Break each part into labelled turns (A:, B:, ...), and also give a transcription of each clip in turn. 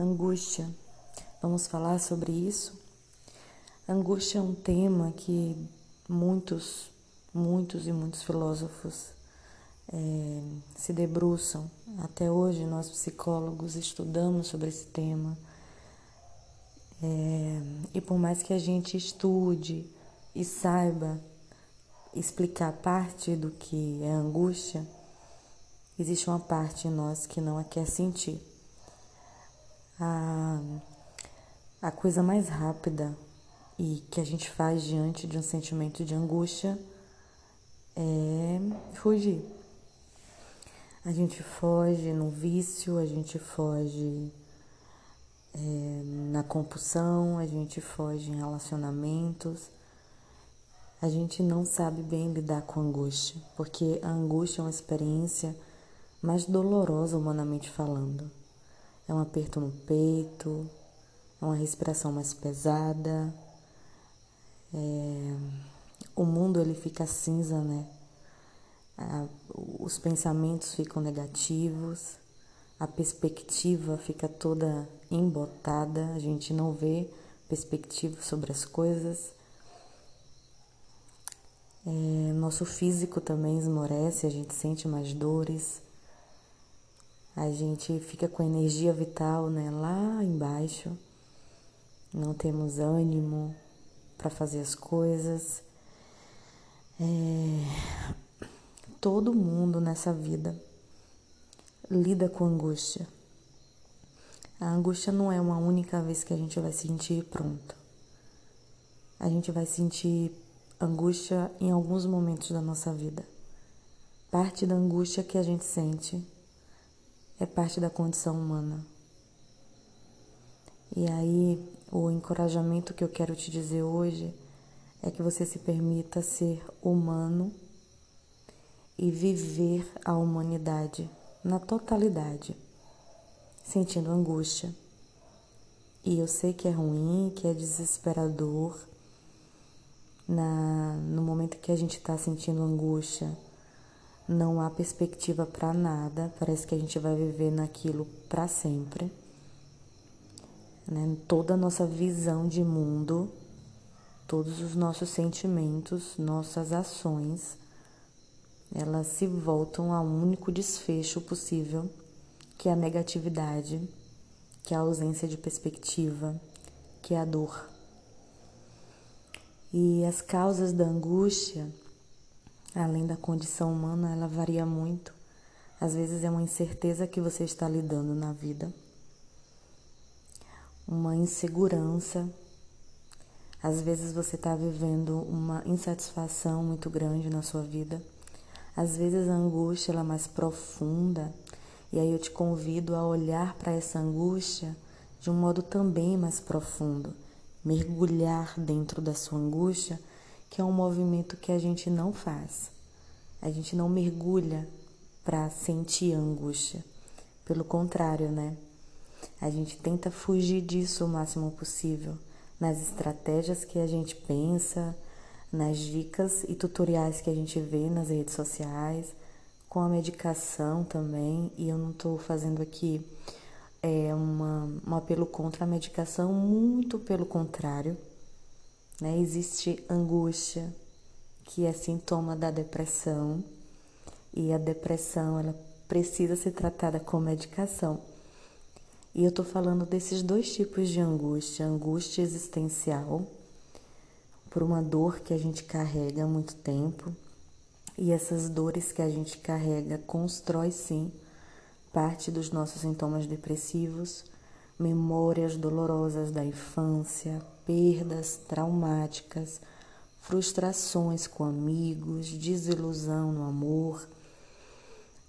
A: Angústia. Vamos falar sobre isso? Angústia é um tema que muitos, muitos e muitos filósofos é, se debruçam. Até hoje, nós psicólogos estudamos sobre esse tema. É, e por mais que a gente estude e saiba explicar parte do que é angústia, existe uma parte em nós que não a quer sentir a, a coisa mais rápida e que a gente faz diante de um sentimento de angústia é fugir. A gente foge no vício, a gente foge é, na compulsão, a gente foge em relacionamentos. A gente não sabe bem lidar com angústia, porque a angústia é uma experiência mais dolorosa humanamente falando. É um aperto no peito, é uma respiração mais pesada. É... O mundo ele fica cinza, né? Os pensamentos ficam negativos, a perspectiva fica toda embotada, a gente não vê perspectiva sobre as coisas. É, nosso físico também esmorece, a gente sente mais dores a gente fica com a energia vital né, lá embaixo, não temos ânimo para fazer as coisas. É... Todo mundo nessa vida lida com angústia. A angústia não é uma única vez que a gente vai sentir pronto. A gente vai sentir angústia em alguns momentos da nossa vida. Parte da angústia que a gente sente é parte da condição humana. E aí, o encorajamento que eu quero te dizer hoje é que você se permita ser humano e viver a humanidade na totalidade, sentindo angústia. E eu sei que é ruim, que é desesperador. Na, no momento que a gente está sentindo angústia, não há perspectiva para nada, parece que a gente vai viver naquilo para sempre. Né? Toda a nossa visão de mundo, todos os nossos sentimentos, nossas ações, elas se voltam a um único desfecho possível, que é a negatividade, que é a ausência de perspectiva, que é a dor. E as causas da angústia além da condição humana, ela varia muito. Às vezes é uma incerteza que você está lidando na vida, uma insegurança. Às vezes você está vivendo uma insatisfação muito grande na sua vida. Às vezes a angústia ela é mais profunda. E aí eu te convido a olhar para essa angústia de um modo também mais profundo, mergulhar dentro da sua angústia que é um movimento que a gente não faz. A gente não mergulha para sentir angústia. Pelo contrário, né? A gente tenta fugir disso o máximo possível nas estratégias que a gente pensa, nas dicas e tutoriais que a gente vê nas redes sociais, com a medicação também. E eu não estou fazendo aqui é, uma, um apelo contra a medicação, muito pelo contrário né? Existe angústia, que é sintoma da depressão, e a depressão ela precisa ser tratada com medicação. E eu estou falando desses dois tipos de angústia: angústia existencial, por uma dor que a gente carrega há muito tempo, e essas dores que a gente carrega constrói sim parte dos nossos sintomas depressivos, memórias dolorosas da infância, perdas traumáticas, frustrações com amigos, desilusão no amor,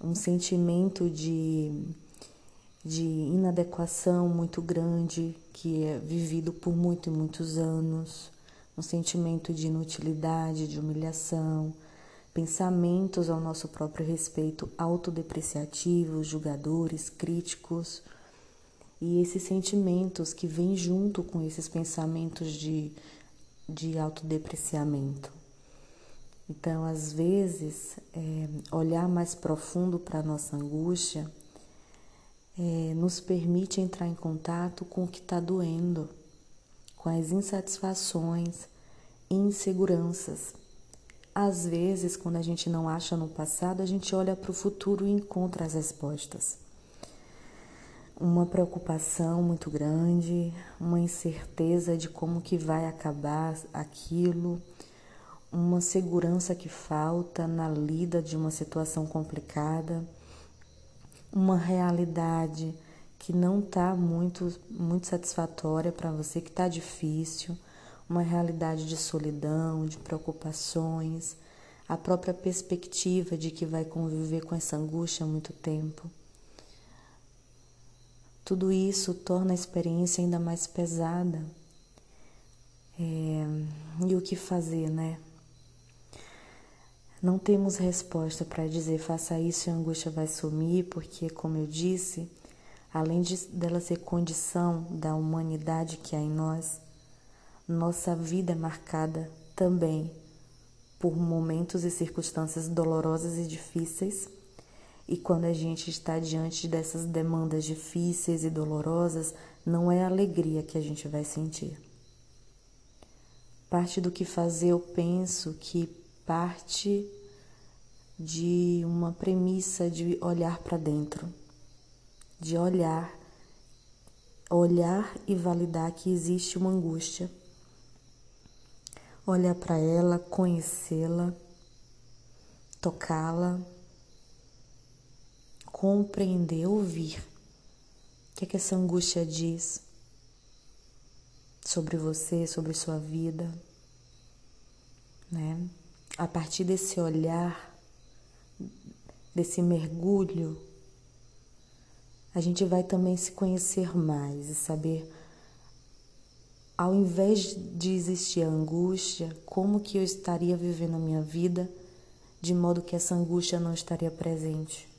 A: um sentimento de, de inadequação muito grande que é vivido por muito e muitos anos, um sentimento de inutilidade, de humilhação, pensamentos ao nosso próprio respeito autodepreciativos, julgadores, críticos e esses sentimentos que vêm junto com esses pensamentos de, de autodepreciamento. Então, às vezes, é, olhar mais profundo para a nossa angústia é, nos permite entrar em contato com o que está doendo, com as insatisfações, inseguranças. Às vezes, quando a gente não acha no passado, a gente olha para o futuro e encontra as respostas. Uma preocupação muito grande, uma incerteza de como que vai acabar aquilo, uma segurança que falta na lida de uma situação complicada, uma realidade que não está muito, muito satisfatória para você, que está difícil uma realidade de solidão, de preocupações, a própria perspectiva de que vai conviver com essa angústia há muito tempo. Tudo isso torna a experiência ainda mais pesada. É, e o que fazer, né? Não temos resposta para dizer faça isso e a angústia vai sumir, porque, como eu disse, além de, dela ser condição da humanidade que há em nós, nossa vida é marcada também por momentos e circunstâncias dolorosas e difíceis. E quando a gente está diante dessas demandas difíceis e dolorosas, não é alegria que a gente vai sentir. Parte do que fazer, eu penso que parte de uma premissa de olhar para dentro, de olhar, olhar e validar que existe uma angústia. Olhar para ela, conhecê-la, tocá-la, compreender, ouvir. O que, é que essa angústia diz sobre você, sobre sua vida, né? A partir desse olhar, desse mergulho, a gente vai também se conhecer mais e saber ao invés de existir a angústia, como que eu estaria vivendo a minha vida de modo que essa angústia não estaria presente?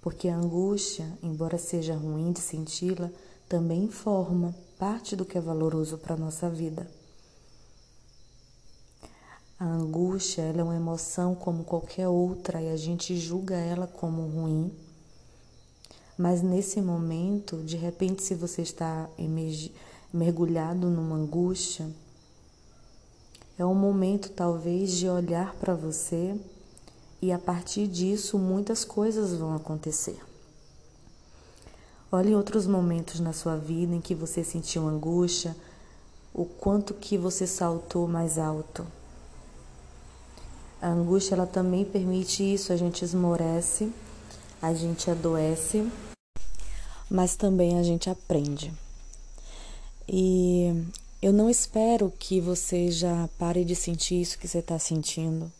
A: Porque a angústia, embora seja ruim de senti-la, também informa parte do que é valoroso para a nossa vida. A angústia é uma emoção como qualquer outra e a gente julga ela como ruim. Mas nesse momento, de repente, se você está mergulhado numa angústia, é um momento talvez de olhar para você e a partir disso muitas coisas vão acontecer. Olhe outros momentos na sua vida em que você sentiu angústia, o quanto que você saltou mais alto. A angústia ela também permite isso, a gente esmorece, a gente adoece, mas também a gente aprende. E eu não espero que você já pare de sentir isso que você está sentindo.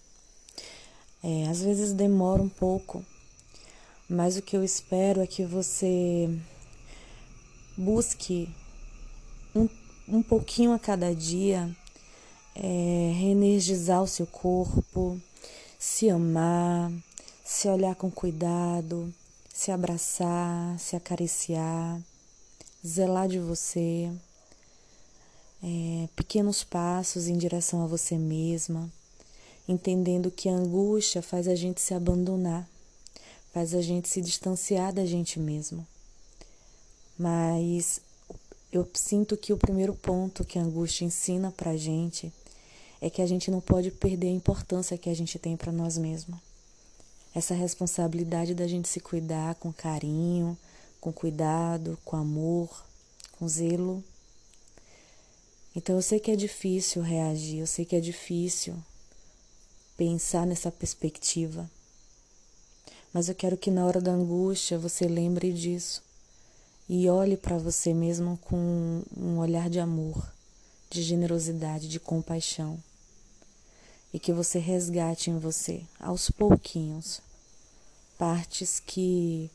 A: É, às vezes demora um pouco, mas o que eu espero é que você busque um, um pouquinho a cada dia é, reenergizar o seu corpo, se amar, se olhar com cuidado, se abraçar, se acariciar, zelar de você é, pequenos passos em direção a você mesma, entendendo que a angústia faz a gente se abandonar, faz a gente se distanciar da gente mesmo. Mas eu sinto que o primeiro ponto que a angústia ensina pra gente é que a gente não pode perder a importância que a gente tem para nós mesmos. Essa responsabilidade da gente se cuidar com carinho, com cuidado, com amor, com zelo então eu sei que é difícil reagir, eu sei que é difícil pensar nessa perspectiva. Mas eu quero que na hora da angústia você lembre disso e olhe para você mesmo com um olhar de amor, de generosidade, de compaixão. E que você resgate em você, aos pouquinhos, partes que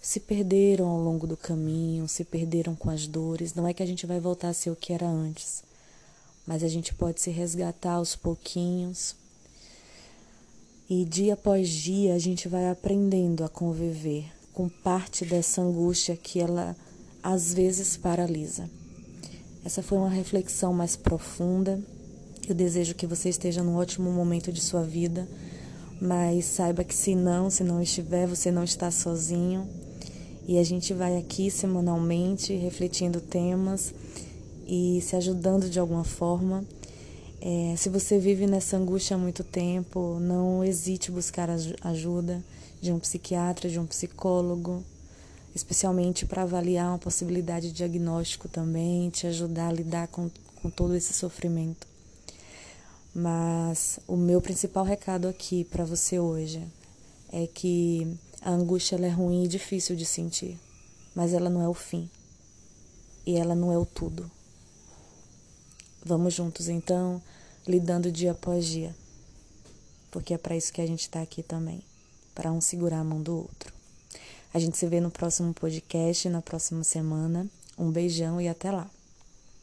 A: se perderam ao longo do caminho, se perderam com as dores. Não é que a gente vai voltar a ser o que era antes, mas a gente pode se resgatar aos pouquinhos. E dia após dia a gente vai aprendendo a conviver com parte dessa angústia que ela às vezes paralisa. Essa foi uma reflexão mais profunda. Eu desejo que você esteja num ótimo momento de sua vida, mas saiba que se não, se não estiver, você não está sozinho E a gente vai aqui semanalmente refletindo temas e se ajudando de alguma forma. É, se você vive nessa angústia há muito tempo, não hesite buscar ajuda de um psiquiatra, de um psicólogo, especialmente para avaliar uma possibilidade de diagnóstico também, te ajudar a lidar com, com todo esse sofrimento. Mas o meu principal recado aqui para você hoje é que a angústia é ruim e difícil de sentir, mas ela não é o fim e ela não é o tudo. Vamos juntos então, lidando dia após dia, porque é para isso que a gente está aqui também para um segurar a mão do outro. A gente se vê no próximo podcast, na próxima semana. Um beijão e até lá.